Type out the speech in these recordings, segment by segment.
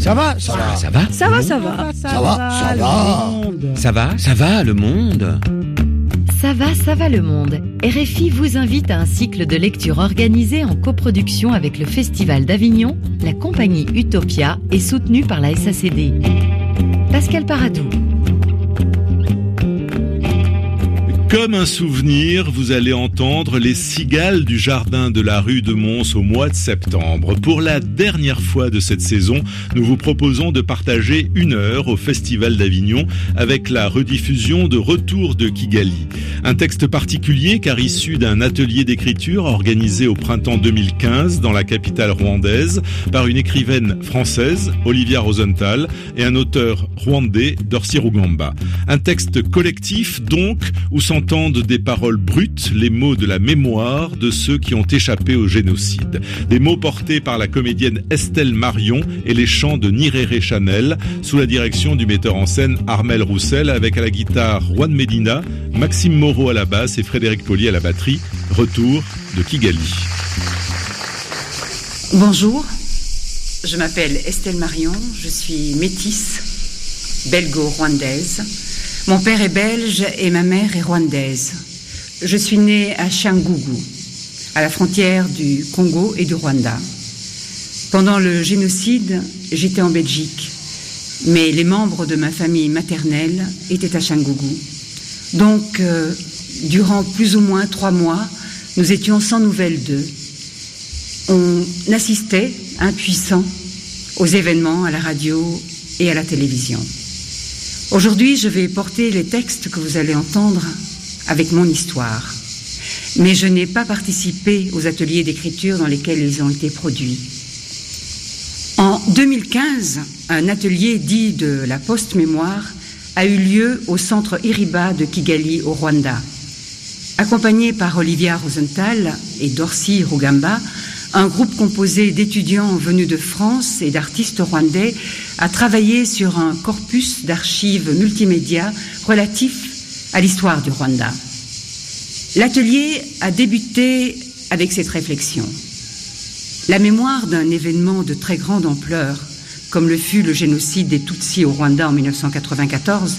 Ça va, ça va. Ça va Ça va, ça va. Ça va, ça va. Ça va Ça va, le monde Ça va, ça va le monde. RFI vous invite à un cycle de lecture organisé en coproduction avec le Festival d'Avignon, la compagnie Utopia et soutenu par la SACD. Pascal Paradou. Comme un souvenir, vous allez entendre les cigales du jardin de la rue de Mons au mois de septembre. Pour la dernière fois de cette saison, nous vous proposons de partager une heure au Festival d'Avignon avec la rediffusion de Retour de Kigali. Un texte particulier car issu d'un atelier d'écriture organisé au printemps 2015 dans la capitale rwandaise par une écrivaine française, Olivia Rosenthal, et un auteur rwandais, Dorsi Rugamba. Un texte collectif donc entendent des paroles brutes, les mots de la mémoire de ceux qui ont échappé au génocide. Des mots portés par la comédienne Estelle Marion et les chants de Nirere Chanel sous la direction du metteur en scène Armel Roussel avec à la guitare Juan Medina, Maxime Moreau à la basse et Frédéric Collier à la batterie. Retour de Kigali. Bonjour, je m'appelle Estelle Marion, je suis métisse, belgo-rwandaise. Mon père est belge et ma mère est rwandaise. Je suis née à Changougou, à la frontière du Congo et du Rwanda. Pendant le génocide, j'étais en Belgique, mais les membres de ma famille maternelle étaient à Changougou. Donc, euh, durant plus ou moins trois mois, nous étions sans nouvelles d'eux. On assistait, impuissants, aux événements à la radio et à la télévision. Aujourd'hui, je vais porter les textes que vous allez entendre avec mon histoire. Mais je n'ai pas participé aux ateliers d'écriture dans lesquels ils ont été produits. En 2015, un atelier dit de la post-mémoire a eu lieu au centre Iriba de Kigali au Rwanda. Accompagné par Olivia Rosenthal et Dorcy Rugamba, un groupe composé d'étudiants venus de France et d'artistes rwandais a travaillé sur un corpus d'archives multimédia relatif à l'histoire du Rwanda. L'atelier a débuté avec cette réflexion. La mémoire d'un événement de très grande ampleur, comme le fut le génocide des Tutsis au Rwanda en 1994,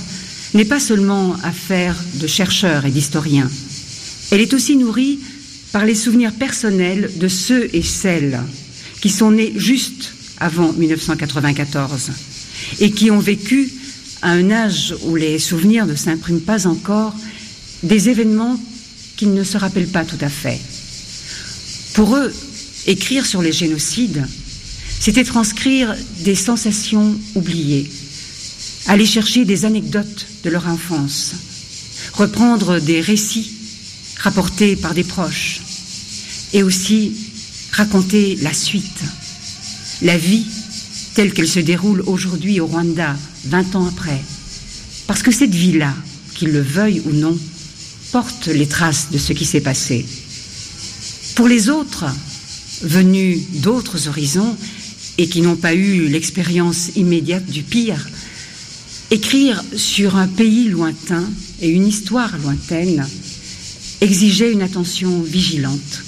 n'est pas seulement affaire de chercheurs et d'historiens. Elle est aussi nourrie par les souvenirs personnels de ceux et celles qui sont nés juste avant 1994 et qui ont vécu à un âge où les souvenirs ne s'impriment pas encore des événements qu'ils ne se rappellent pas tout à fait. Pour eux, écrire sur les génocides, c'était transcrire des sensations oubliées, aller chercher des anecdotes de leur enfance, reprendre des récits rapportés par des proches, et aussi raconter la suite, la vie telle qu'elle se déroule aujourd'hui au Rwanda, 20 ans après. Parce que cette vie-là, qu'ils le veuille ou non, porte les traces de ce qui s'est passé. Pour les autres, venus d'autres horizons et qui n'ont pas eu l'expérience immédiate du pire, écrire sur un pays lointain et une histoire lointaine exigeait une attention vigilante.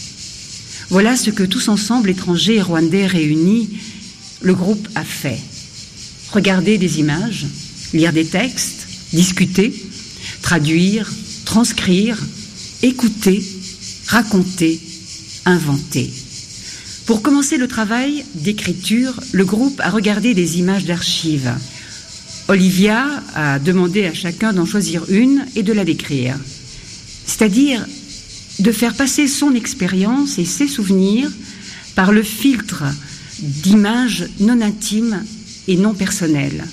Voilà ce que tous ensemble, étrangers et rwandais réunis, le groupe a fait. Regarder des images, lire des textes, discuter, traduire, transcrire, écouter, raconter, inventer. Pour commencer le travail d'écriture, le groupe a regardé des images d'archives. Olivia a demandé à chacun d'en choisir une et de la décrire. C'est-à-dire de faire passer son expérience et ses souvenirs par le filtre d'images non intimes et non personnelles.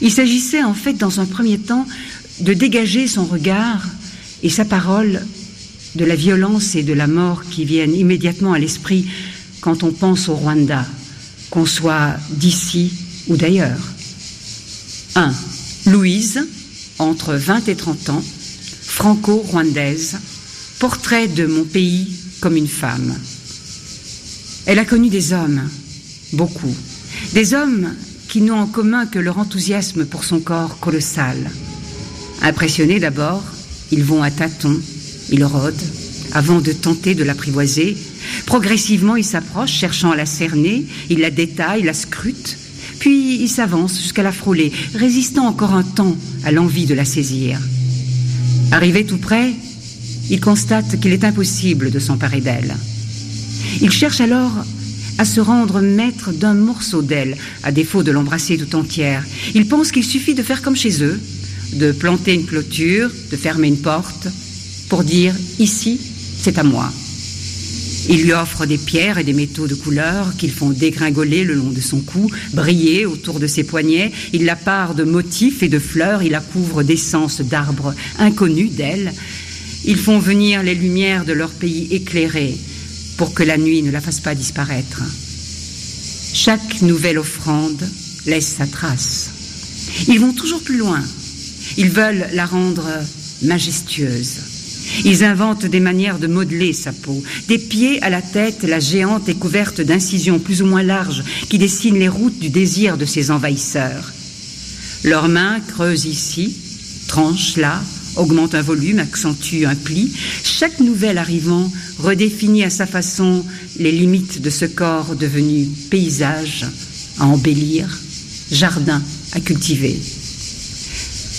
Il s'agissait en fait, dans un premier temps, de dégager son regard et sa parole de la violence et de la mort qui viennent immédiatement à l'esprit quand on pense au Rwanda, qu'on soit d'ici ou d'ailleurs. 1. Louise, entre 20 et 30 ans, franco-rwandaise, portrait de mon pays comme une femme. Elle a connu des hommes, beaucoup, des hommes qui n'ont en commun que leur enthousiasme pour son corps colossal. Impressionnés d'abord, ils vont à tâtons, ils rôdent, avant de tenter de l'apprivoiser. Progressivement, ils s'approchent, cherchant à la cerner, ils la détaillent, la scrutent, Puis il s'avance jusqu'à la frôler, résistant encore un temps à l'envie de la saisir. Arrivé tout près, il constate qu'il est impossible de s'emparer d'elle. Il cherche alors à se rendre maître d'un morceau d'elle, à défaut de l'embrasser tout entière. Il pense qu'il suffit de faire comme chez eux, de planter une clôture, de fermer une porte, pour dire ici, c'est à moi. Il lui offre des pierres et des métaux de couleur qu'ils font dégringoler le long de son cou, briller autour de ses poignets. Il la part de motifs et de fleurs, il la couvre d'essences d'arbres inconnus d'elle. Ils font venir les lumières de leur pays éclairé pour que la nuit ne la fasse pas disparaître. Chaque nouvelle offrande laisse sa trace. Ils vont toujours plus loin. Ils veulent la rendre majestueuse. Ils inventent des manières de modeler sa peau. Des pieds à la tête, la géante est couverte d'incisions plus ou moins larges qui dessinent les routes du désir de ses envahisseurs. Leurs mains creusent ici, tranchent là, augmentent un volume, accentuent un pli. Chaque nouvel arrivant redéfinit à sa façon les limites de ce corps devenu paysage à embellir, jardin à cultiver.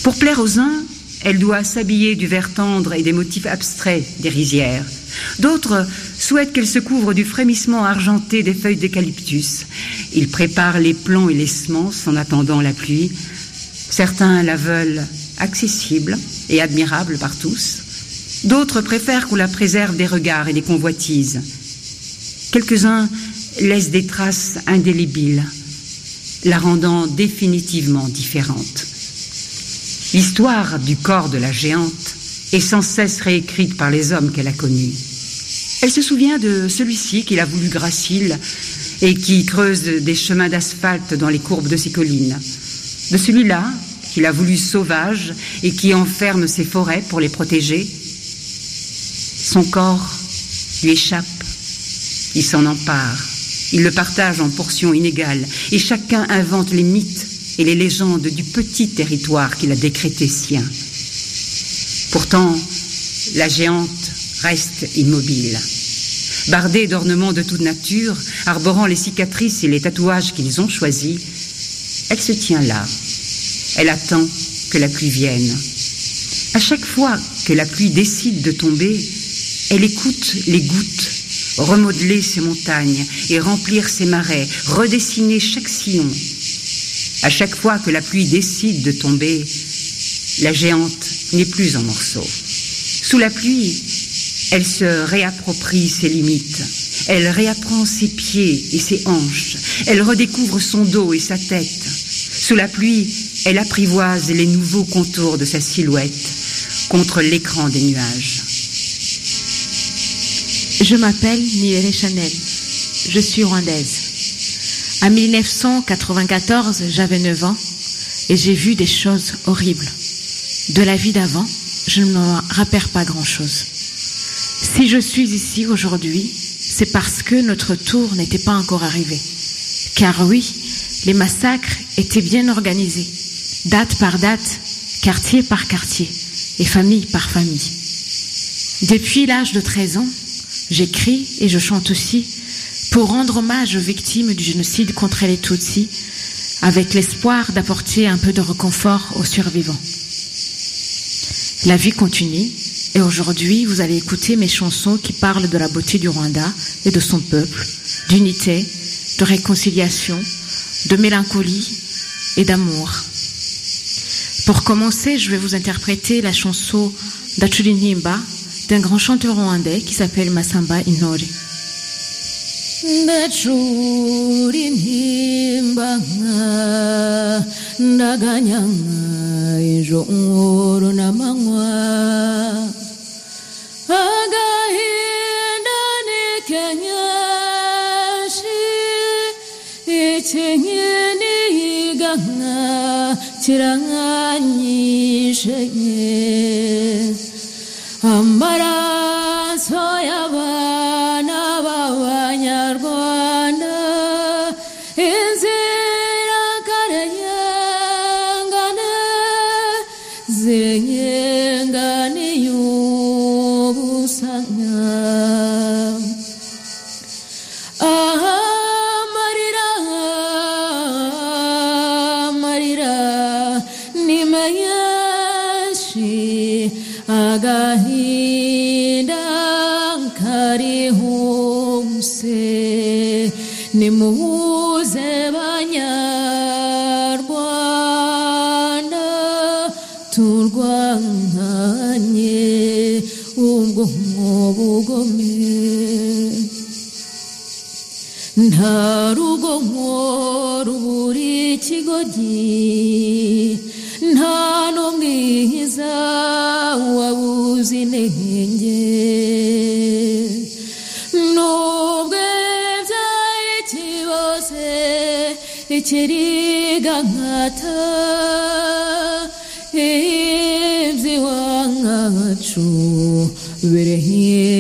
Pour plaire aux uns, elle doit s'habiller du vert tendre et des motifs abstraits des rizières. D'autres souhaitent qu'elle se couvre du frémissement argenté des feuilles d'eucalyptus. Ils préparent les plants et les semences en attendant la pluie. Certains la veulent accessible et admirable par tous. D'autres préfèrent qu'on la préserve des regards et des convoitises. Quelques-uns laissent des traces indélébiles, la rendant définitivement différente. L'histoire du corps de la géante est sans cesse réécrite par les hommes qu'elle a connus. Elle se souvient de celui-ci qu'il a voulu gracile et qui creuse des chemins d'asphalte dans les courbes de ses collines. De celui-là qu'il a voulu sauvage et qui enferme ses forêts pour les protéger. Son corps lui échappe, il s'en empare, il le partage en portions inégales et chacun invente les mythes et les légendes du petit territoire qu'il a décrété sien. Pourtant, la géante reste immobile. Bardée d'ornements de toute nature, arborant les cicatrices et les tatouages qu'ils ont choisis, elle se tient là. Elle attend que la pluie vienne. À chaque fois que la pluie décide de tomber, elle écoute les gouttes, remodeler ses montagnes et remplir ses marais, redessiner chaque sillon, à chaque fois que la pluie décide de tomber, la géante n'est plus en morceaux. Sous la pluie, elle se réapproprie ses limites. Elle réapprend ses pieds et ses hanches. Elle redécouvre son dos et sa tête. Sous la pluie, elle apprivoise les nouveaux contours de sa silhouette contre l'écran des nuages. Je m'appelle Nieré Chanel. Je suis rwandaise. En 1994, j'avais 9 ans et j'ai vu des choses horribles. De la vie d'avant, je ne me rappelle pas grand-chose. Si je suis ici aujourd'hui, c'est parce que notre tour n'était pas encore arrivé. Car oui, les massacres étaient bien organisés, date par date, quartier par quartier et famille par famille. Depuis l'âge de 13 ans, j'écris et je chante aussi pour rendre hommage aux victimes du génocide contre les Tutsis, avec l'espoir d'apporter un peu de réconfort aux survivants. La vie continue et aujourd'hui vous allez écouter mes chansons qui parlent de la beauté du Rwanda et de son peuple, d'unité, de réconciliation, de mélancolie et d'amour. Pour commencer, je vais vous interpréter la chanson d'Achulinimba d'un grand chanteur rwandais qui s'appelle Masamba Inori. ndachuri nhimbanga ndakanyanga izvo ngoro namamwa akaenda nekenyashi ichengyeni iganga tiranganyishenye amara. Nimuze banyarwanda turwanye ubwo bugome. Nta rugo rubura ikigoryi nta n'umwiza wabuze intenge Cheriganata Ebzi Wangachu Virehir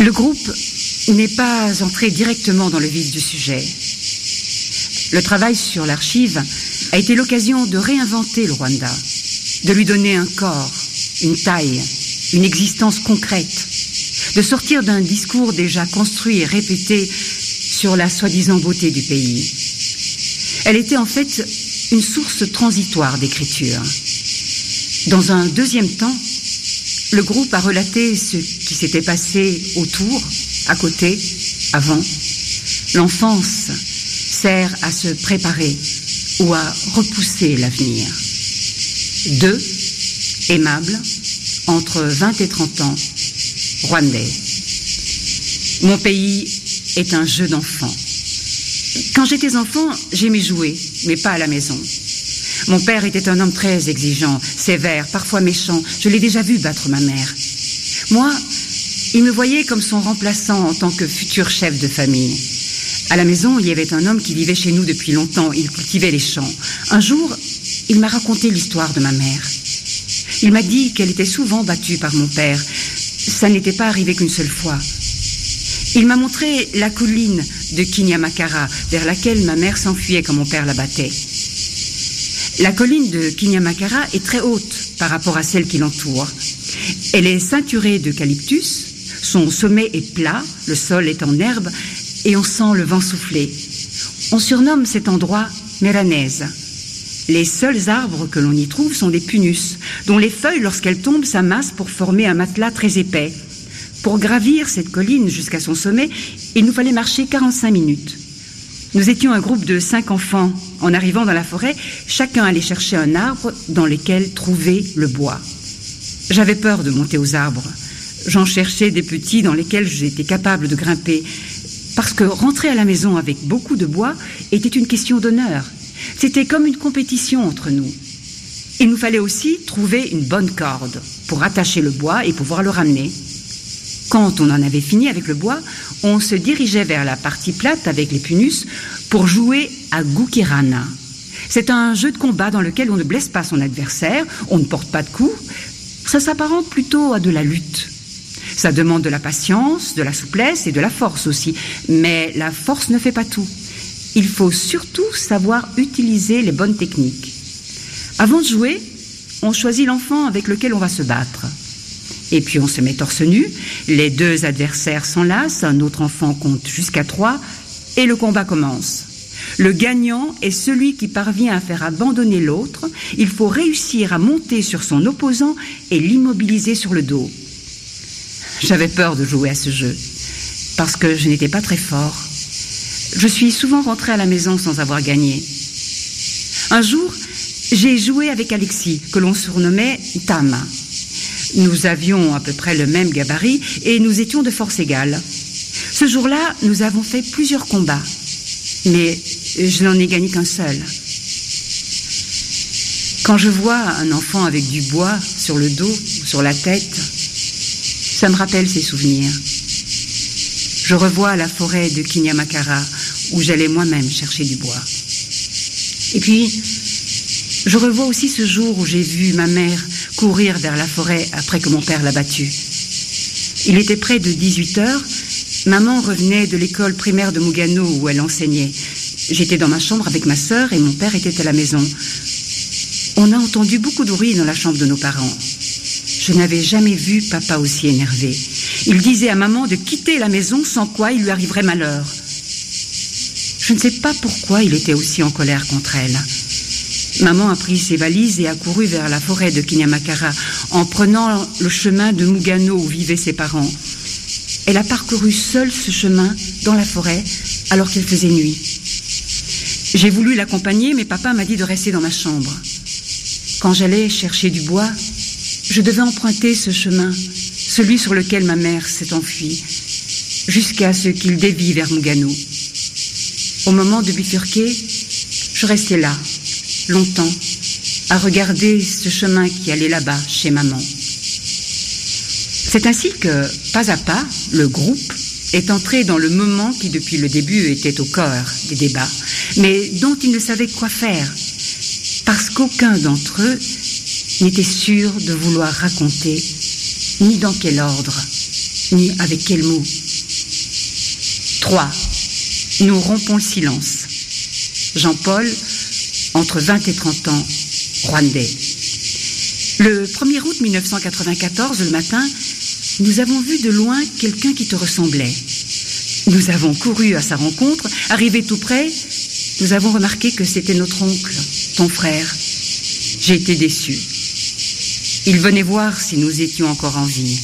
Le groupe n'est pas entré directement dans le vif du sujet. Le travail sur l'archive a été l'occasion de réinventer le Rwanda, de lui donner un corps, une taille, une existence concrète, de sortir d'un discours déjà construit et répété sur la soi-disant beauté du pays. Elle était en fait une source transitoire d'écriture. Dans un deuxième temps, le groupe a relaté ce qui s'était passé autour, à côté, avant. L'enfance sert à se préparer ou à repousser l'avenir. Deux, aimables, entre 20 et 30 ans, rwandais. Mon pays est un jeu d'enfant. Quand j'étais enfant, j'aimais jouer, mais pas à la maison. Mon père était un homme très exigeant, sévère, parfois méchant. Je l'ai déjà vu battre ma mère. Moi, il me voyait comme son remplaçant en tant que futur chef de famille. À la maison, il y avait un homme qui vivait chez nous depuis longtemps. Il cultivait les champs. Un jour, il m'a raconté l'histoire de ma mère. Il m'a dit qu'elle était souvent battue par mon père. Ça n'était pas arrivé qu'une seule fois. Il m'a montré la colline de Kinyamakara, vers laquelle ma mère s'enfuyait quand mon père la battait. La colline de Kinyamakara est très haute par rapport à celle qui l'entoure. Elle est ceinturée d'eucalyptus, son sommet est plat, le sol est en herbe et on sent le vent souffler. On surnomme cet endroit Méranèse. Les seuls arbres que l'on y trouve sont des punus, dont les feuilles, lorsqu'elles tombent, s'amassent pour former un matelas très épais. Pour gravir cette colline jusqu'à son sommet, il nous fallait marcher 45 minutes. Nous étions un groupe de cinq enfants. En arrivant dans la forêt, chacun allait chercher un arbre dans lequel trouver le bois. J'avais peur de monter aux arbres. J'en cherchais des petits dans lesquels j'étais capable de grimper. Parce que rentrer à la maison avec beaucoup de bois était une question d'honneur. C'était comme une compétition entre nous. Il nous fallait aussi trouver une bonne corde pour attacher le bois et pouvoir le ramener. Quand on en avait fini avec le bois, on se dirigeait vers la partie plate avec les punus pour jouer à Gukirana. C'est un jeu de combat dans lequel on ne blesse pas son adversaire, on ne porte pas de coups. Ça s'apparente plutôt à de la lutte. Ça demande de la patience, de la souplesse et de la force aussi. Mais la force ne fait pas tout. Il faut surtout savoir utiliser les bonnes techniques. Avant de jouer, on choisit l'enfant avec lequel on va se battre. Et puis on se met torse nu, les deux adversaires s'enlacent, un autre enfant compte jusqu'à trois, et le combat commence. Le gagnant est celui qui parvient à faire abandonner l'autre. Il faut réussir à monter sur son opposant et l'immobiliser sur le dos. J'avais peur de jouer à ce jeu, parce que je n'étais pas très fort. Je suis souvent rentrée à la maison sans avoir gagné. Un jour, j'ai joué avec Alexis, que l'on surnommait Tam. Nous avions à peu près le même gabarit et nous étions de force égale. Ce jour-là, nous avons fait plusieurs combats, mais je n'en ai gagné qu'un seul. Quand je vois un enfant avec du bois sur le dos, sur la tête, ça me rappelle ces souvenirs. Je revois la forêt de Kinyamakara où j'allais moi-même chercher du bois. Et puis, je revois aussi ce jour où j'ai vu ma mère courir vers la forêt après que mon père l'a battue. Il était près de 18 heures. Maman revenait de l'école primaire de Mougano où elle enseignait. J'étais dans ma chambre avec ma sœur et mon père était à la maison. On a entendu beaucoup de bruit dans la chambre de nos parents. Je n'avais jamais vu papa aussi énervé. Il disait à maman de quitter la maison sans quoi il lui arriverait malheur. Je ne sais pas pourquoi il était aussi en colère contre elle. Maman a pris ses valises et a couru vers la forêt de Kinyamakara en prenant le chemin de Mugano où vivaient ses parents. Elle a parcouru seule ce chemin dans la forêt alors qu'il faisait nuit. J'ai voulu l'accompagner, mais papa m'a dit de rester dans ma chambre. Quand j'allais chercher du bois, je devais emprunter ce chemin, celui sur lequel ma mère s'est enfuie, jusqu'à ce qu'il dévie vers Mugano. Au moment de bifurquer, je restais là, longtemps, à regarder ce chemin qui allait là-bas, chez maman. C'est ainsi que, pas à pas, le groupe est entré dans le moment qui, depuis le début, était au cœur des débats, mais dont il ne savait quoi faire, parce qu'aucun d'entre eux n'était sûr de vouloir raconter ni dans quel ordre, ni avec quel mot. 3. Nous rompons le silence. Jean-Paul, entre 20 et 30 ans, rwandais. Le 1er août 1994, le matin, nous avons vu de loin quelqu'un qui te ressemblait. Nous avons couru à sa rencontre, arrivé tout près, nous avons remarqué que c'était notre oncle, ton frère. J'ai été déçue. Il venait voir si nous étions encore en vie.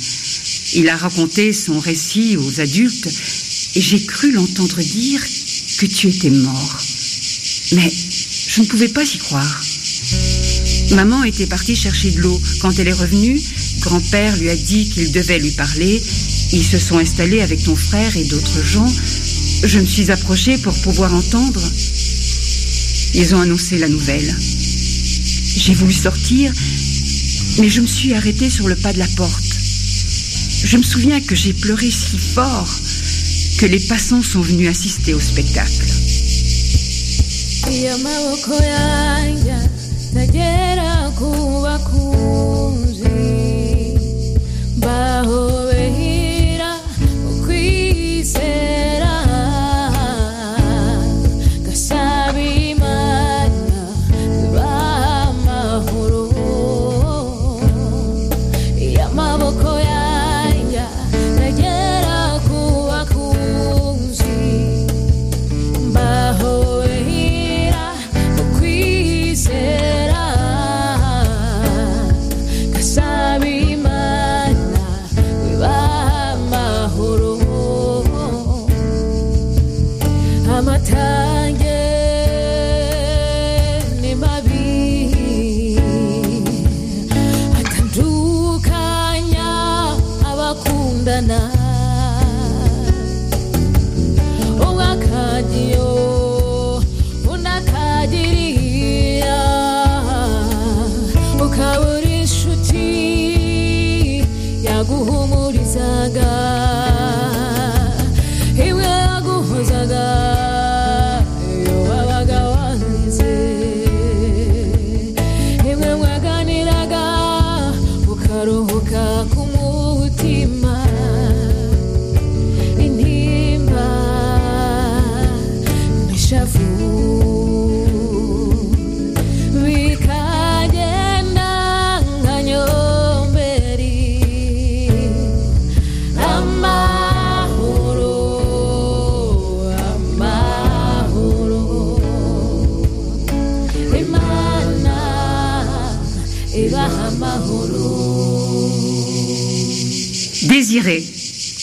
Il a raconté son récit aux adultes et j'ai cru l'entendre dire que tu étais mort. Mais je ne pouvais pas y croire. Maman était partie chercher de l'eau. Quand elle est revenue, grand-père lui a dit qu'il devait lui parler. Ils se sont installés avec ton frère et d'autres gens. Je me suis approchée pour pouvoir entendre. Ils ont annoncé la nouvelle. J'ai voulu sortir, mais je me suis arrêtée sur le pas de la porte. Je me souviens que j'ai pleuré si fort que les passants sont venus assister au spectacle. iyo maboko yanjye tagera a bakunda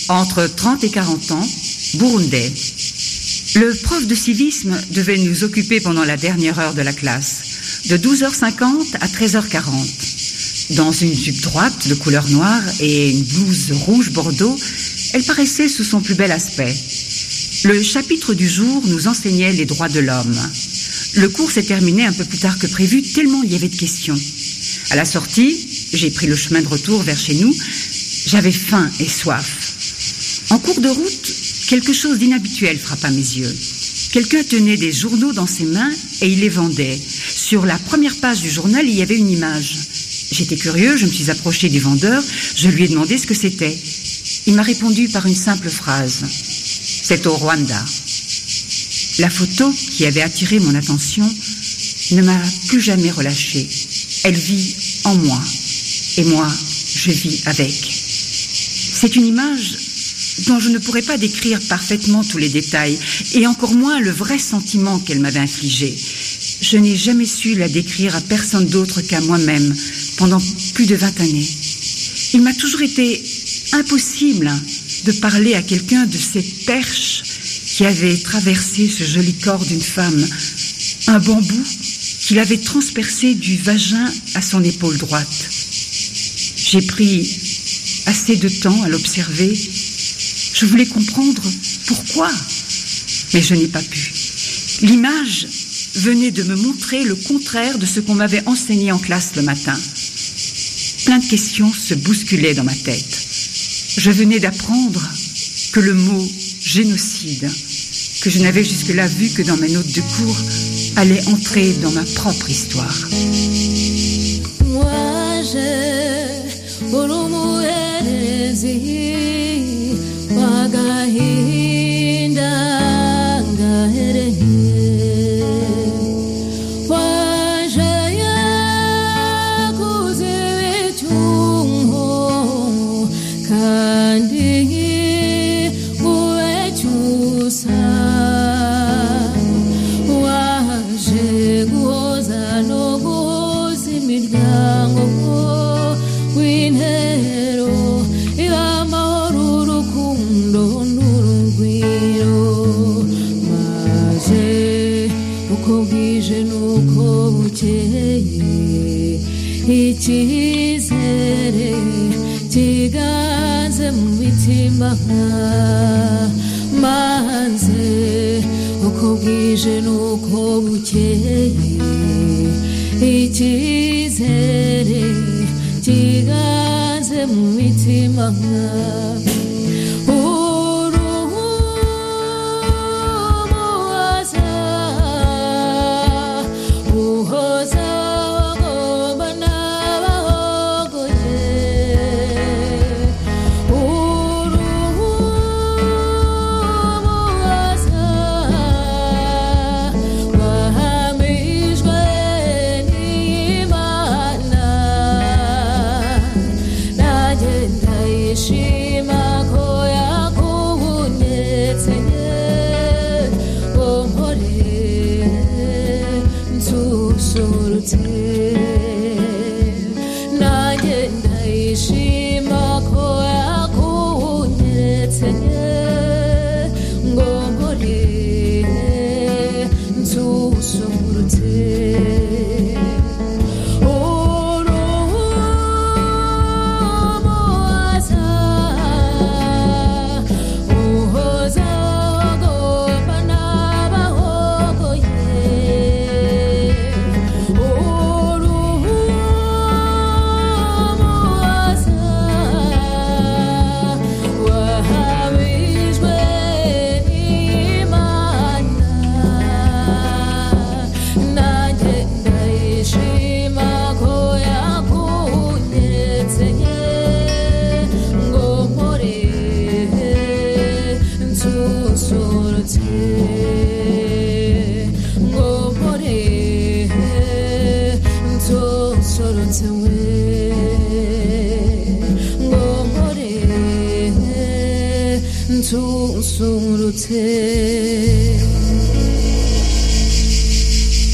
entre 30 et 40 ans, burundais. Le prof de civisme devait nous occuper pendant la dernière heure de la classe, de 12h50 à 13h40. Dans une jupe droite de couleur noire et une blouse rouge bordeaux, elle paraissait sous son plus bel aspect. Le chapitre du jour nous enseignait les droits de l'homme. Le cours s'est terminé un peu plus tard que prévu, tellement il y avait de questions. À la sortie, j'ai pris le chemin de retour vers chez nous. J'avais faim et soif. En cours de route, quelque chose d'inhabituel frappa mes yeux. Quelqu'un tenait des journaux dans ses mains et il les vendait. Sur la première page du journal, il y avait une image. J'étais curieux, je me suis approché du vendeur, je lui ai demandé ce que c'était. il m'a répondu par une simple phrase. C'est au Rwanda. La photo qui avait attiré mon attention ne m'a plus jamais relâchée. Elle vit en moi et moi, je vis avec. C'est une image dont je ne pourrais pas décrire parfaitement tous les détails et encore moins le vrai sentiment qu'elle m'avait infligé. Je n'ai jamais su la décrire à personne d'autre qu'à moi-même pendant plus de 20 années. Il m'a toujours été impossible de parler à quelqu'un de cette perche qui avait traversé ce joli corps d'une femme, un bambou qu'il avait transpercé du vagin à son épaule droite. J'ai pris assez de temps à l'observer. Je voulais comprendre pourquoi, mais je n'ai pas pu. L'image venait de me montrer le contraire de ce qu'on m'avait enseigné en classe le matin. Plein de questions se bousculaient dans ma tête. Je venais d'apprendre que le mot génocide, que je n'avais jusque-là vu que dans mes notes de cours, allait entrer dans ma propre histoire. Icyizere kiganze mu mitima maze uko bwije n'uko bukeye icyizere kiganze mu mitima uruhuza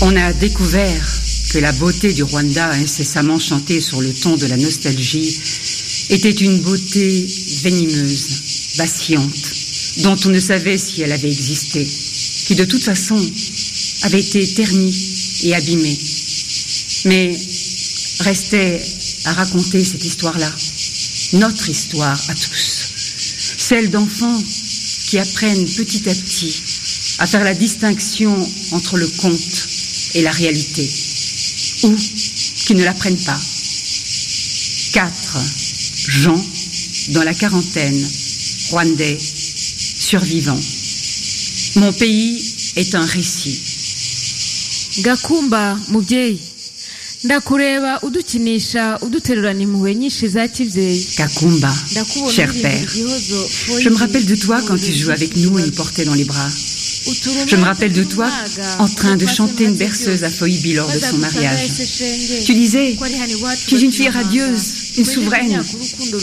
On a découvert que la beauté du Rwanda, incessamment chantée sur le ton de la nostalgie, était une beauté venimeuse, vacillante, dont on ne savait si elle avait existé, qui de toute façon avait été ternie et abîmée. Mais restait à raconter cette histoire-là, notre histoire à tous, celle d'enfants qui apprennent petit à petit à faire la distinction entre le conte et la réalité, ou qui ne l'apprennent pas. Quatre gens dans la quarantaine, rwandais, survivants. Mon pays est un récit. gakumba mubyeyi ndakureba udukinisha uduterurana impuhwe nyinshi za kibyeyi Kakumba, cher père, je me rappelle de toi quand tu jouais avec nous et nous portais dans les bras. Je me rappelle de toi en train de chanter une berceuse à Foibi lors de son mariage. Tu disais, tu es une fille radieuse, une souveraine.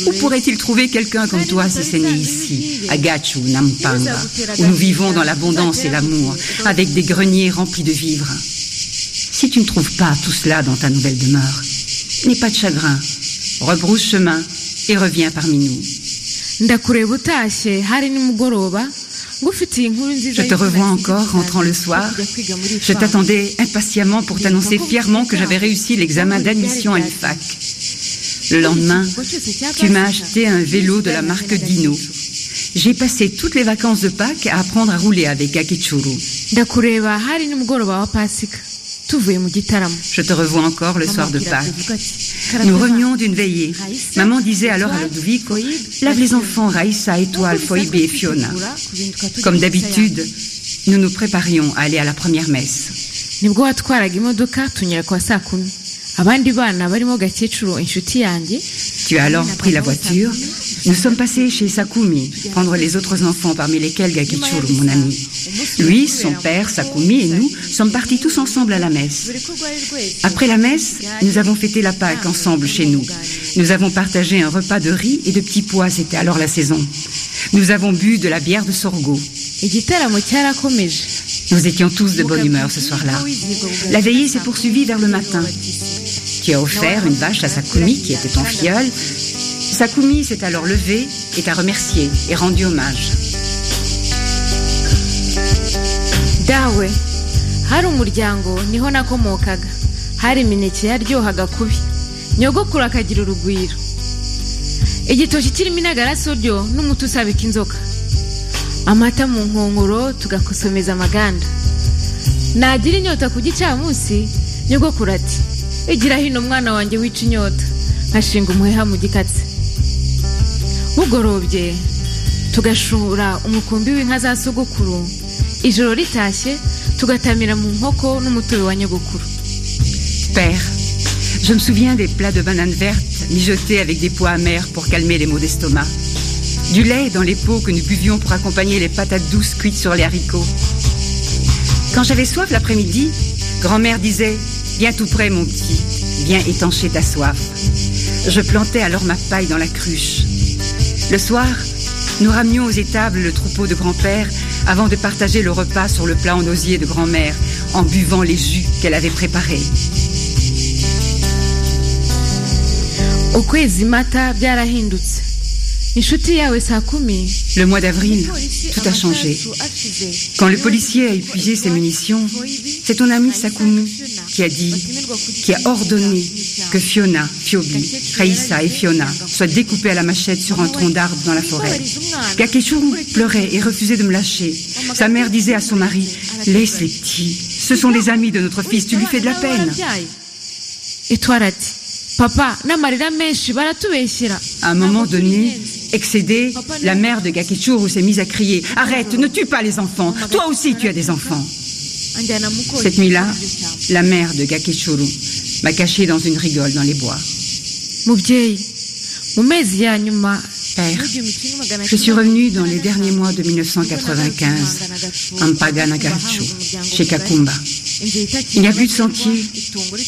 Où pourrait-il trouver quelqu'un comme toi si c'est né ici, à Gachu, Nampanga, où nous vivons dans l'abondance et l'amour, avec des greniers remplis de vivres? Si tu ne trouves pas tout cela dans ta nouvelle demeure, n'aie pas de chagrin. Rebrousse chemin et reviens parmi nous. Je te revois encore rentrant le soir. Je t'attendais impatiemment pour t'annoncer fièrement que j'avais réussi l'examen d'admission à l'IFAC. Le lendemain, tu m'as acheté un vélo de la marque Dino. J'ai passé toutes les vacances de Pâques à apprendre à rouler avec Akichuru. Tuvuye mu gitaramo Je te revois encore le soir de Pâques. Nous revenions d'une veillée. Maman disait alors à Ludovico, lave les enfants, Raïssa, Étoile, Foibe et Fiona. Comme d'habitude, nous nous préparions à aller à la première messe. nibwo watwaraga imodoka tunyura kwa saa kumi abandi bana barimo gakecuru inshuti yanjye Tu as alors pris la voiture? Nous sommes passés chez Sakumi, prendre les autres enfants, parmi lesquels Gakichuru, mon ami. Lui, son père, Sakumi et nous sommes partis tous ensemble à la messe. Après la messe, nous avons fêté la Pâque ensemble chez nous. Nous avons partagé un repas de riz et de petits pois, c'était alors la saison. Nous avons bu de la bière de sorgho. Nous étions tous de bonne humeur ce soir-là. La veillée s'est poursuivie vers le matin. Tu as offert une vache à Sakumi qui était ton filleul. Sakumi s'est alors levé et t'a remercié et rendu hommage. dawe hari umuryango ni ho nakomokaga. Hari imineke yaryohaga kubi. Nyogokuru akagira urugwiro. Igitoki kirimo inagaraso ryo n'umuti usabika inzoka. Amata mu nkongoro tugakosomeza amaganda. Nagira inyota ku gicamunsi nyogokuru ati igira hino mwana wanjye wica inyota. Nkashinga umuheha mu gikatsi. Père, je me souviens des plats de bananes vertes mijotés avec des pois amers pour calmer les maux d'estomac. Du lait dans les pots que nous buvions pour accompagner les patates douces cuites sur les haricots. Quand j'avais soif l'après-midi, grand-mère disait Viens tout près, mon petit, viens étancher ta soif. Je plantais alors ma paille dans la cruche. Le soir, nous ramenions aux étables le troupeau de grand-père avant de partager le repas sur le plat en osier de grand-mère en buvant les jus qu'elle avait préparés. Le mois d'avril, tout a changé. Quand le policier a épuisé ses munitions, c'est ton ami Sakumi qui a dit, qui a ordonné que Fiona, Fiobi, Raissa et Fiona soient découpés à la machette sur un tronc d'arbre dans la forêt. Gakechuru pleurait et refusait de me lâcher. Sa mère disait à son mari, laisse les petits, ce sont des amis de notre fils, tu lui fais de la peine. itwara ati papa n'amarira menshi baratubeshyera À un moment donné, excédée, la mère de Gakechuru s'est mise à crier, arrête, ne tue pas les enfants, toi aussi tu as des enfants. Cette nuit-là, la mère de Gakechuru m'a caché dans une rigole dans les bois. Père, je suis revenue dans les derniers mois de 1995 à Mpaganagachu, chez Kakumba. Il n'y a plus de sentier,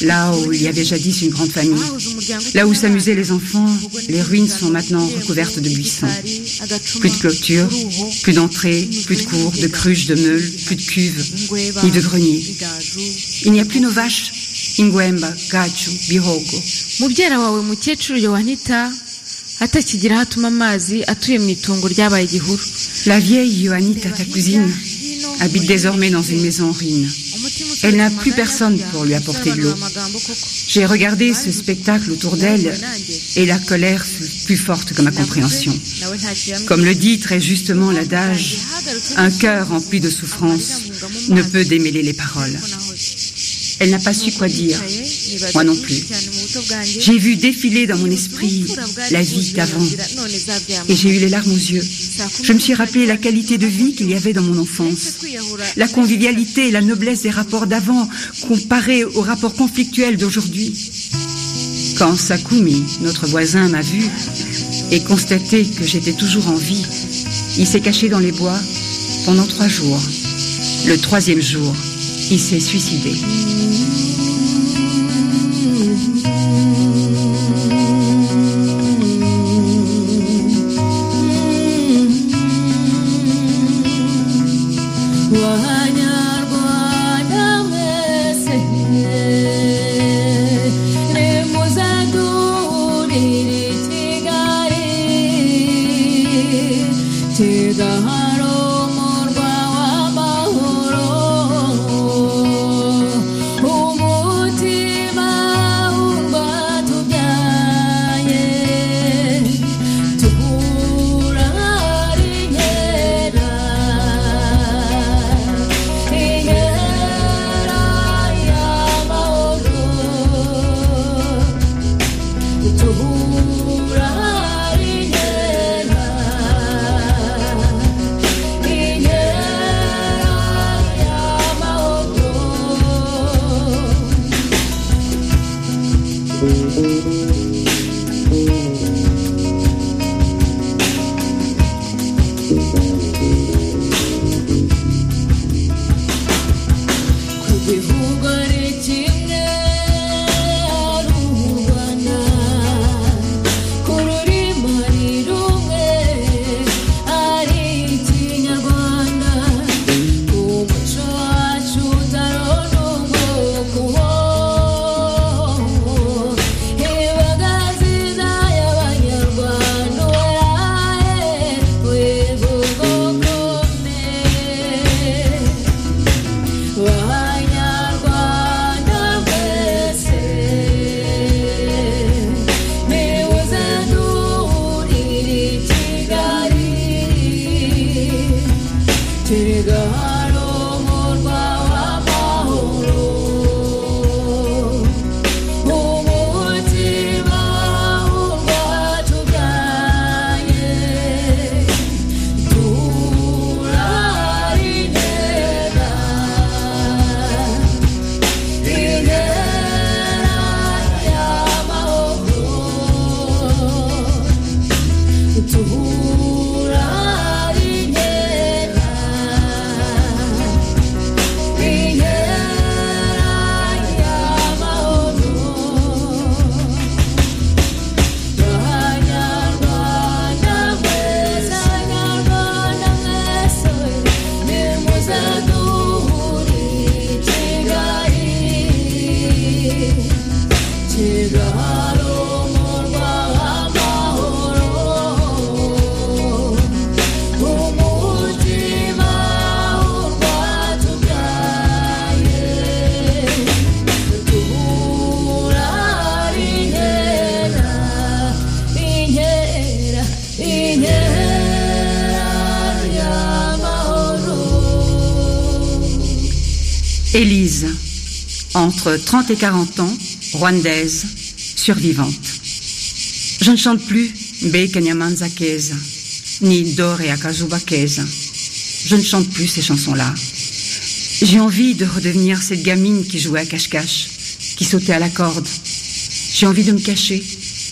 là où il y avait jadis une grande famille. Là où s'amusaient les enfants, les ruines sont maintenant recouvertes de buissons. Plus de clôture, plus d'entrée, plus de cours, de cruches, de meules, plus de cuves, ni de greniers. Il n'y a plus nos vaches, Ingwemba, Gachu, Bihogo. La vieille Yohanita, ta cousine, habite désormais dans une maison en ruine. Elle n'a plus personne pour lui apporter de l'eau. J'ai regardé ce spectacle autour d'elle et la colère fut plus forte que ma compréhension. Comme le dit très justement l'adage, un cœur rempli de souffrance ne peut démêler les paroles. Elle n'a pas su quoi dire. Moi non plus. J'ai vu défiler dans mon esprit la vie d'avant et j'ai eu les larmes aux yeux. Je me suis rappelé la qualité de vie qu'il y avait dans mon enfance, la convivialité et la noblesse des rapports d'avant comparés aux rapports conflictuels d'aujourd'hui. Quand Sakumi, notre voisin, m'a vu et constaté que j'étais toujours en vie, il s'est caché dans les bois pendant trois jours. Le troisième jour, il s'est suicidé. Élise, entre 30 et 40 ans, rwandaise, survivante. Je ne chante plus Mbe Kanyamanza ni Dore Akazuba. Je ne chante plus ces chansons-là. J'ai envie de redevenir cette gamine qui jouait à cache-cache, qui sautait à la corde. J'ai envie de me cacher.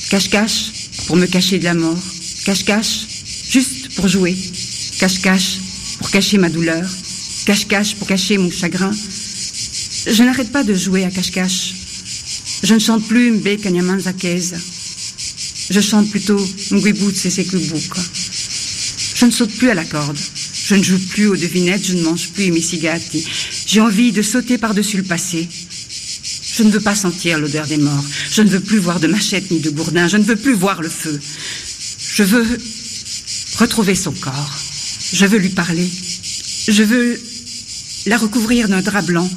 Cache-cache pour me cacher de la mort. Cache-cache juste pour jouer. Cache-cache pour cacher ma douleur. Cache-cache pour cacher mon chagrin. Je n'arrête pas de jouer à cache-cache. Je ne chante plus Mbe Kanyamanza Keza. Je chante plutôt Ngwibut Seseklubuka. Je ne saute plus à la corde. Je ne joue plus aux devinettes, je ne mange plus Misigati. J'ai envie de sauter par-dessus le passé. Je ne veux pas sentir l'odeur des morts. Je ne veux plus voir de machette ni de gourdin. Je ne veux plus voir le feu. Je veux retrouver son corps. Je veux lui parler. Je veux la recouvrir d'un drap blanc.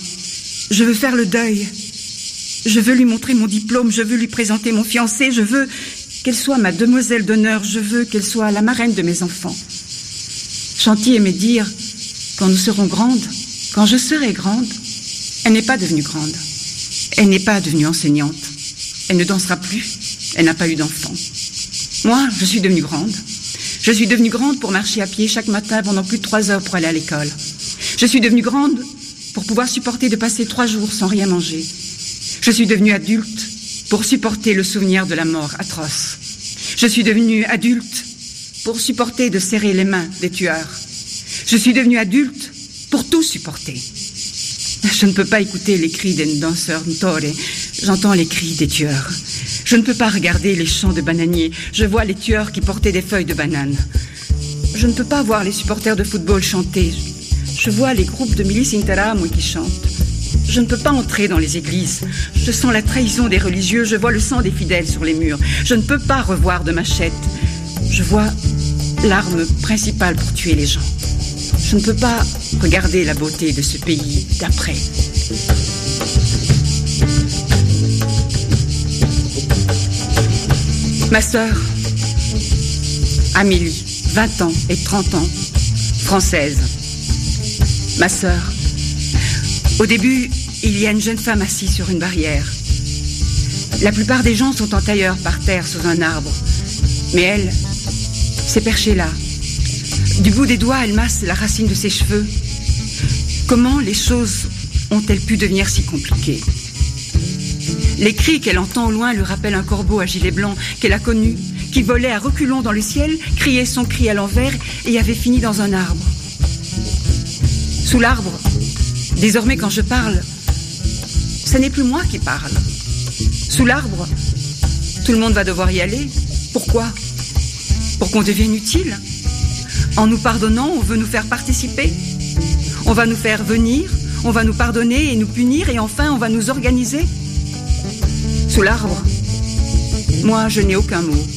Je veux faire le deuil. Je veux lui montrer mon diplôme. Je veux lui présenter mon fiancé. Je veux qu'elle soit ma demoiselle d'honneur. Je veux qu'elle soit la marraine de mes enfants. Chanty aimait dire, quand nous serons grandes, quand je serai grande, elle n'est pas devenue grande. Elle n'est pas devenue enseignante. Elle ne dansera plus. Elle n'a pas eu d'enfant. Moi, je suis devenue grande. Je suis devenue grande pour marcher à pied chaque matin pendant plus de trois heures pour aller à l'école. Je suis devenue grande pour pouvoir supporter de passer trois jours sans rien manger. Je suis devenue adulte pour supporter le souvenir de la mort atroce. Je suis devenue adulte pour supporter de serrer les mains des tueurs. Je suis devenue adulte pour tout supporter. Je ne peux pas écouter les cris des danseurs Ntore. J'entends les cris des tueurs. Je ne peux pas regarder les champs de bananiers. Je vois les tueurs qui portaient des feuilles de banane. Je ne peux pas voir les supporters de football chanter. Je vois les groupes de milices interamui qui chantent. Je ne peux pas entrer dans les églises. Je sens la trahison des religieux. Je vois le sang des fidèles sur les murs. Je ne peux pas revoir de machette. Je vois l'arme principale pour tuer les gens. Je ne peux pas regarder la beauté de ce pays d'après. Ma sœur, Amélie, 20 ans et 30 ans, française. Ma sœur, au début, il y a une jeune femme assise sur une barrière. La plupart des gens sont en tailleur par terre sous un arbre. Mais elle s'est perchée là. Du bout des doigts, elle masse la racine de ses cheveux. Comment les choses ont-elles pu devenir si compliquées? Les cris qu'elle entend au loin lui rappellent un corbeau à gilet blanc qu'elle a connu, qui volait à reculons dans le ciel, criait son cri à l'envers et avait fini dans un arbre. Sous l'arbre, désormais quand je parle, ce n'est plus moi qui parle. Sous l'arbre, tout le monde va devoir y aller. Pourquoi? Pour qu'on devienne utile En nous pardonnant, on veut nous faire participer. On va nous faire venir, on va nous pardonner et nous punir, et enfin on va nous organiser. Sous l'arbre, moi je n'ai aucun mot.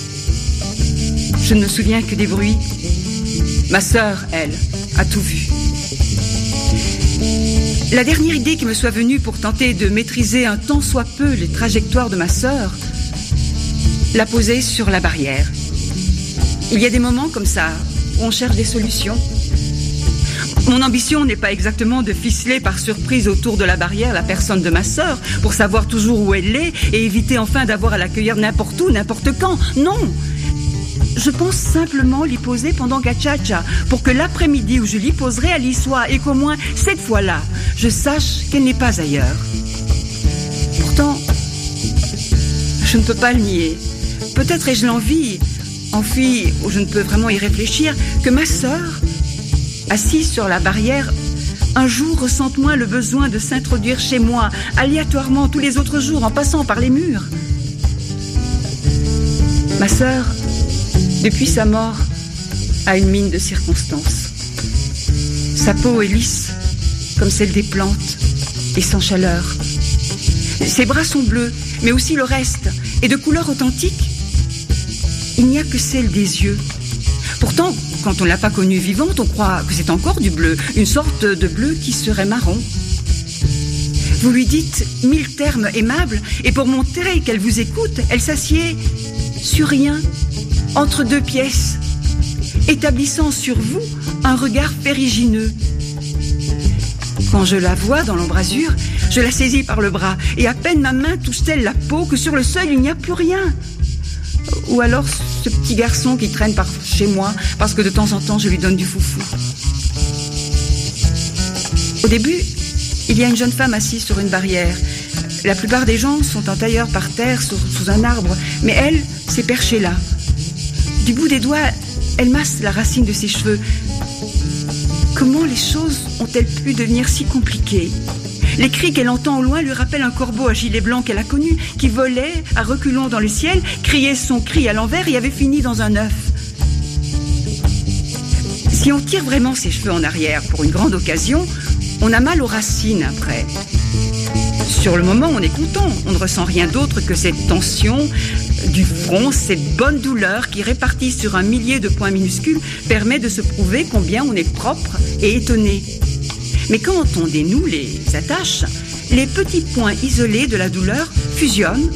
Je ne me souviens que des bruits. Ma sœur, elle, a tout vu. La dernière idée qui me soit venue pour tenter de maîtriser un tant soit peu les trajectoires de ma sœur, la poser sur la barrière. Il y a des moments comme ça où on cherche des solutions. Mon ambition n'est pas exactement de ficeler par surprise autour de la barrière la personne de ma sœur pour savoir toujours où elle est et éviter enfin d'avoir à l'accueillir n'importe où, n'importe quand. Non je pense simplement l'y poser pendant Gachacha pour que l'après-midi où je l'y poserai, elle y soit et qu'au moins cette fois-là, je sache qu'elle n'est pas ailleurs. Pourtant, je ne peux pas le nier. Peut-être ai-je l'envie, en fille où je ne peux vraiment y réfléchir, que ma sœur, assise sur la barrière, un jour ressente moins le besoin de s'introduire chez moi, aléatoirement tous les autres jours en passant par les murs. Ma sœur, depuis sa mort, a une mine de circonstances. Sa peau est lisse, comme celle des plantes, et sans chaleur. Ses bras sont bleus, mais aussi le reste, et de couleur authentique. Il n'y a que celle des yeux. Pourtant, quand on ne l'a pas connue vivante, on croit que c'est encore du bleu, une sorte de bleu qui serait marron. Vous lui dites mille termes aimables, et pour montrer qu'elle vous écoute, elle s'assied sur rien, entre deux pièces, établissant sur vous un regard périgineux. Quand je la vois dans l'embrasure, je la saisis par le bras, et à peine ma main touche-t-elle la peau que sur le seuil il n'y a plus rien. Ou alors ce petit garçon qui traîne par chez moi parce que de temps en temps je lui donne du foufou. Au début, il y a une jeune femme assise sur une barrière. La plupart des gens sont en tailleur par terre sous, sous un arbre, mais elle s'est perchée là. Du bout des doigts, elle masse la racine de ses cheveux. Comment les choses ont-elles pu devenir si compliquées? Les cris qu'elle entend au loin lui rappellent un corbeau à gilet blanc qu'elle a connu, qui volait à reculons dans le ciel, criait son cri à l'envers et avait fini dans un œuf. Si on tire vraiment ses cheveux en arrière pour une grande occasion, on a mal aux racines après. Sur le moment, on est content. On ne ressent rien d'autre que cette tension du front, cette bonne douleur qui, répartie sur un millier de points minuscules, permet de se prouver combien on est propre et étonné. Mais quand on dénoue les attaches, les petits points isolés de la douleur fusionnent.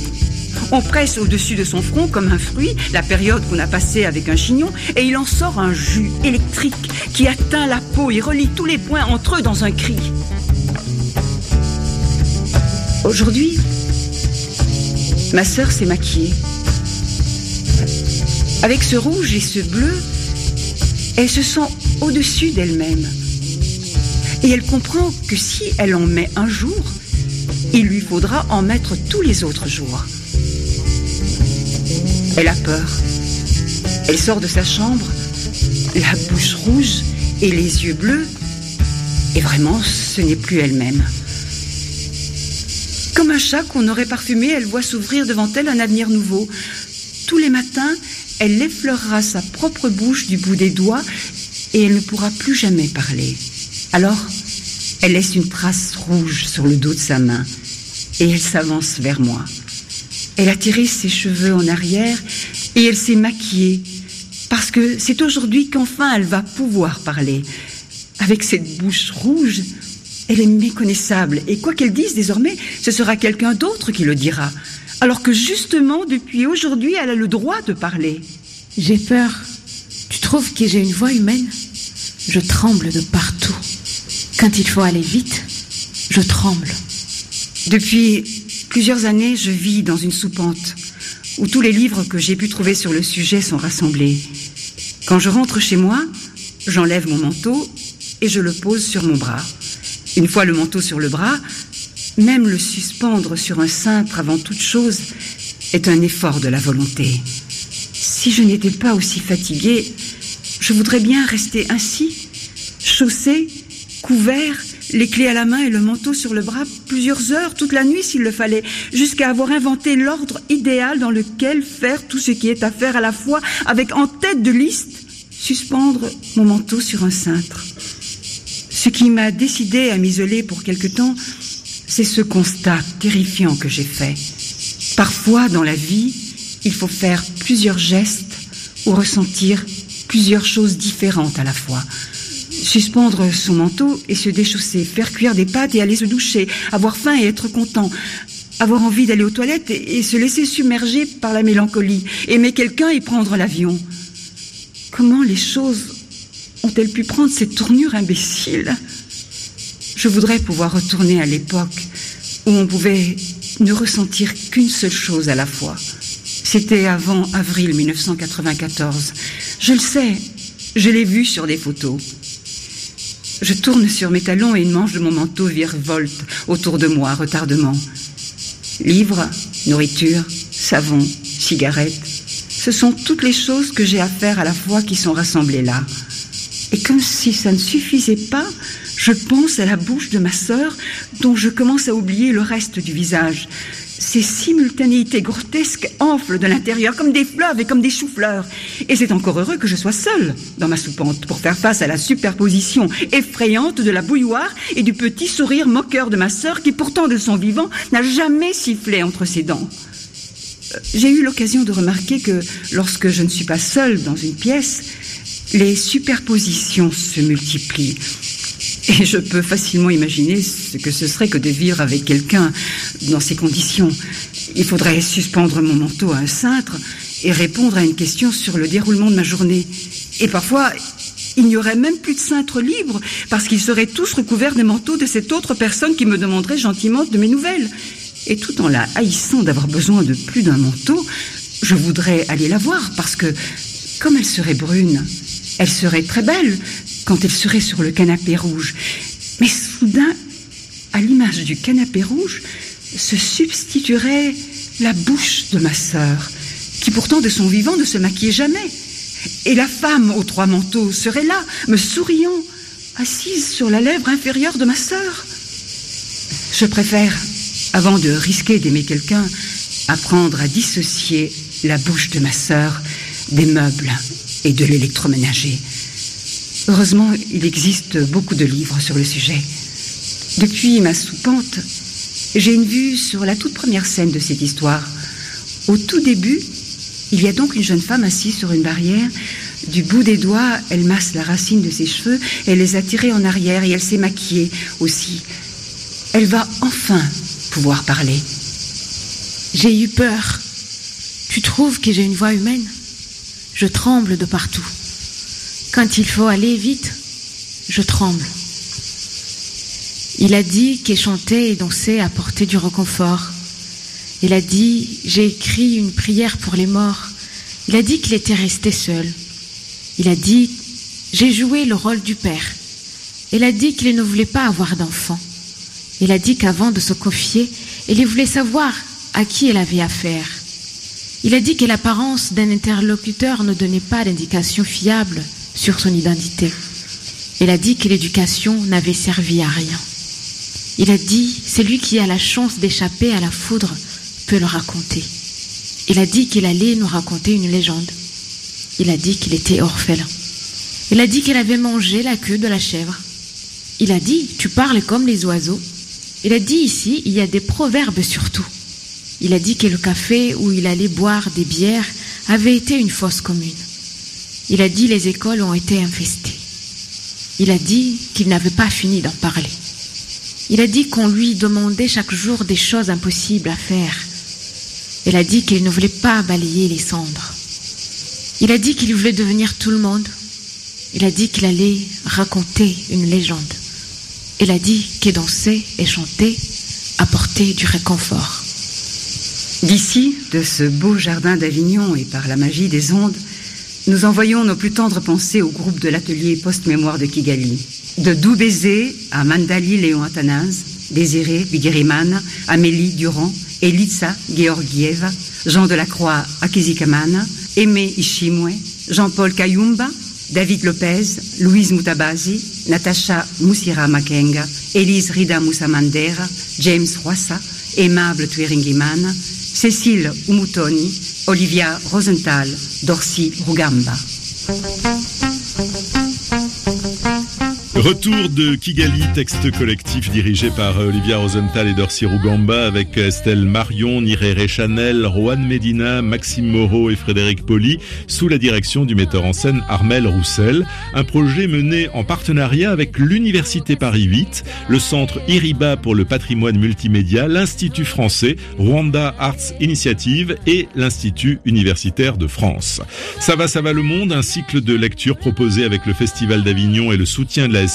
On presse au-dessus de son front comme un fruit, la période qu'on a passée avec un chignon, et il en sort un jus électrique qui atteint la peau et relie tous les points entre eux dans un cri. Aujourd'hui, ma sœur s'est maquillée. Avec ce rouge et ce bleu, elle se sent au-dessus d'elle-même. Et elle comprend que si elle en met un jour, il lui faudra en mettre tous les autres jours. Elle a peur. Elle sort de sa chambre, la bouche rouge et les yeux bleus, et vraiment, ce n'est plus elle-même. Comme un chat qu'on aurait parfumé, elle voit s'ouvrir devant elle un avenir nouveau. Tous les matins, elle effleurera sa propre bouche du bout des doigts et elle ne pourra plus jamais parler. Alors, elle laisse une trace rouge sur le dos de sa main et elle s'avance vers moi. Elle a tiré ses cheveux en arrière et elle s'est maquillée parce que c'est aujourd'hui qu'enfin elle va pouvoir parler. Avec cette bouche rouge, elle est méconnaissable et quoi qu'elle dise désormais, ce sera quelqu'un d'autre qui le dira. Alors que justement, depuis aujourd'hui, elle a le droit de parler. J'ai peur. Tu trouves que j'ai une voix humaine? Je tremble de partout. Quand il faut aller vite, je tremble. Depuis plusieurs années, je vis dans une soupente où tous les livres que j'ai pu trouver sur le sujet sont rassemblés. Quand je rentre chez moi, j'enlève mon manteau et je le pose sur mon bras. Une fois le manteau sur le bras, même le suspendre sur un cintre avant toute chose est un effort de la volonté. Si je n'étais pas aussi fatiguée, je voudrais bien rester ainsi, chaussée, couvert, les clés à la main et le manteau sur le bras, plusieurs heures, toute la nuit s'il le fallait, jusqu'à avoir inventé l'ordre idéal dans lequel faire tout ce qui est à faire à la fois, avec en tête de liste, suspendre mon manteau sur un cintre. Ce qui m'a décidé à m'isoler pour quelque temps, c'est ce constat terrifiant que j'ai fait. Parfois, dans la vie, il faut faire plusieurs gestes ou ressentir plusieurs choses différentes à la fois. Suspendre son manteau et se déchausser, faire cuire des pâtes et aller se doucher, avoir faim et être content, avoir envie d'aller aux toilettes et, et se laisser submerger par la mélancolie, aimer quelqu'un et prendre l'avion. Comment les choses ont-elles pu prendre cette tournure imbécile Je voudrais pouvoir retourner à l'époque où on pouvait ne ressentir qu'une seule chose à la fois. C'était avant avril 1994. Je le sais, je l'ai vu sur des photos. Je tourne sur mes talons et une manche de mon manteau virevolte autour de moi, retardement. Livres, nourriture, savon, cigarettes, ce sont toutes les choses que j'ai à faire à la fois qui sont rassemblées là. Et comme si ça ne suffisait pas, je pense à la bouche de ma sœur, dont je commence à oublier le reste du visage. Ces simultanéités grotesques enflent de l'intérieur comme des fleuves et comme des choux-fleurs. Et c'est encore heureux que je sois seule dans ma soupente pour faire face à la superposition effrayante de la bouilloire et du petit sourire moqueur de ma sœur qui pourtant de son vivant n'a jamais sifflé entre ses dents. Euh, J'ai eu l'occasion de remarquer que lorsque je ne suis pas seule dans une pièce, les superpositions se multiplient. Et je peux facilement imaginer ce que ce serait que de vivre avec quelqu'un dans ces conditions. Il faudrait suspendre mon manteau à un cintre et répondre à une question sur le déroulement de ma journée. Et parfois, il n'y aurait même plus de cintre libre parce qu'ils seraient tous recouverts des manteaux de cette autre personne qui me demanderait gentiment de mes nouvelles. Et tout en la haïssant d'avoir besoin de plus d'un manteau, je voudrais aller la voir parce que, comme elle serait brune, elle serait très belle quand elle serait sur le canapé rouge. Mais soudain, à l'image du canapé rouge, se substituerait la bouche de ma sœur, qui pourtant de son vivant ne se maquillait jamais. Et la femme aux trois manteaux serait là, me souriant, assise sur la lèvre inférieure de ma sœur. Je préfère, avant de risquer d'aimer quelqu'un, apprendre à dissocier la bouche de ma sœur des meubles et de l'électroménager. Heureusement, il existe beaucoup de livres sur le sujet. Depuis ma soupente, j'ai une vue sur la toute première scène de cette histoire. Au tout début, il y a donc une jeune femme assise sur une barrière. Du bout des doigts, elle masse la racine de ses cheveux, elle les a tirés en arrière et elle s'est maquillée aussi. Elle va enfin pouvoir parler. J'ai eu peur. Tu trouves que j'ai une voix humaine? Je tremble de partout. Quand il faut aller vite, je tremble. Il a dit que chanter et danser apportait du réconfort. Il a dit, j'ai écrit une prière pour les morts. Il a dit qu'il était resté seul. Il a dit, j'ai joué le rôle du père. Il a dit qu'il ne voulait pas avoir d'enfant. Il a dit qu'avant de se confier, il voulait savoir à qui elle avait affaire. Il a dit que l'apparence d'un interlocuteur ne donnait pas d'indication fiable sur son identité. Il a dit que l'éducation n'avait servi à rien. Il a dit, celui qui a la chance d'échapper à la foudre peut le raconter. Il a dit qu'il allait nous raconter une légende. Il a dit qu'il était orphelin. Il a dit qu'il avait mangé la queue de la chèvre. Il a dit, tu parles comme les oiseaux. Il a dit ici, il y a des proverbes surtout. Il a dit que le café où il allait boire des bières avait été une fosse commune. Il a dit les écoles ont été infestées. Il a dit qu'il n'avait pas fini d'en parler. Il a dit qu'on lui demandait chaque jour des choses impossibles à faire. Il a dit qu'il ne voulait pas balayer les cendres. Il a dit qu'il voulait devenir tout le monde. Il a dit qu'il allait raconter une légende. Il a dit que danser et chanter apportait du réconfort. D'ici, de ce beau jardin d'Avignon et par la magie des ondes, nous envoyons nos plus tendres pensées au groupe de l'atelier post-mémoire de Kigali. De doux baisers à Mandali Léon Athanase, Désiré Bigiriman, Amélie Durand, Elitsa Georgieva, Jean Delacroix Akizikaman, Aimé Ishimwe, Jean-Paul Kayumba, David Lopez, Louise Mutabazi, Natacha Moussira Makenga, Élise Rida Moussamandera, James Roissa, Aimable Twiringiman, Cécile Umutoni, Olivia Rosenthal, Dorcy Rugamba. Retour de Kigali, texte collectif dirigé par Olivia Rosenthal et Dorcy Rougamba avec Estelle Marion, Nirere Chanel, Juan Medina, Maxime Moreau et Frédéric Poli sous la direction du metteur en scène Armel Roussel. Un projet mené en partenariat avec l'Université Paris 8, le Centre Iriba pour le patrimoine multimédia, l'Institut français, Rwanda Arts Initiative et l'Institut universitaire de France. Ça va, ça va le monde, un cycle de lecture proposé avec le Festival d'Avignon et le soutien de la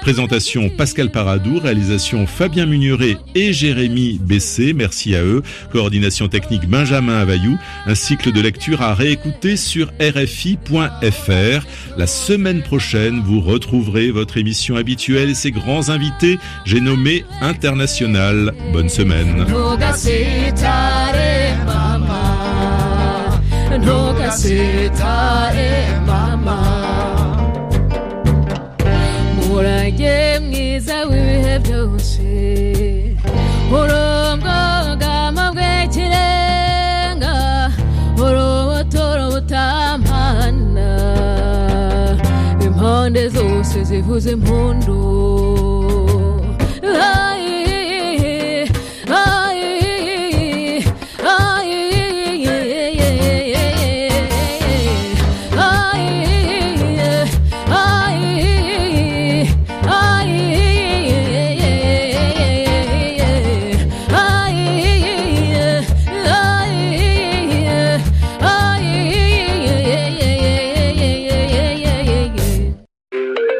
Présentation Pascal Paradou, réalisation Fabien Mugneret et Jérémy Bessé, merci à eux. Coordination technique Benjamin Availlou. Un cycle de lecture à réécouter sur rfi.fr. La semaine prochaine, vous retrouverez votre émission habituelle et ses grands invités. J'ai nommé International. Bonne semaine. Byose Urungogama bw'ikirenga Urubuturo butampana Impande zose zivuza impundu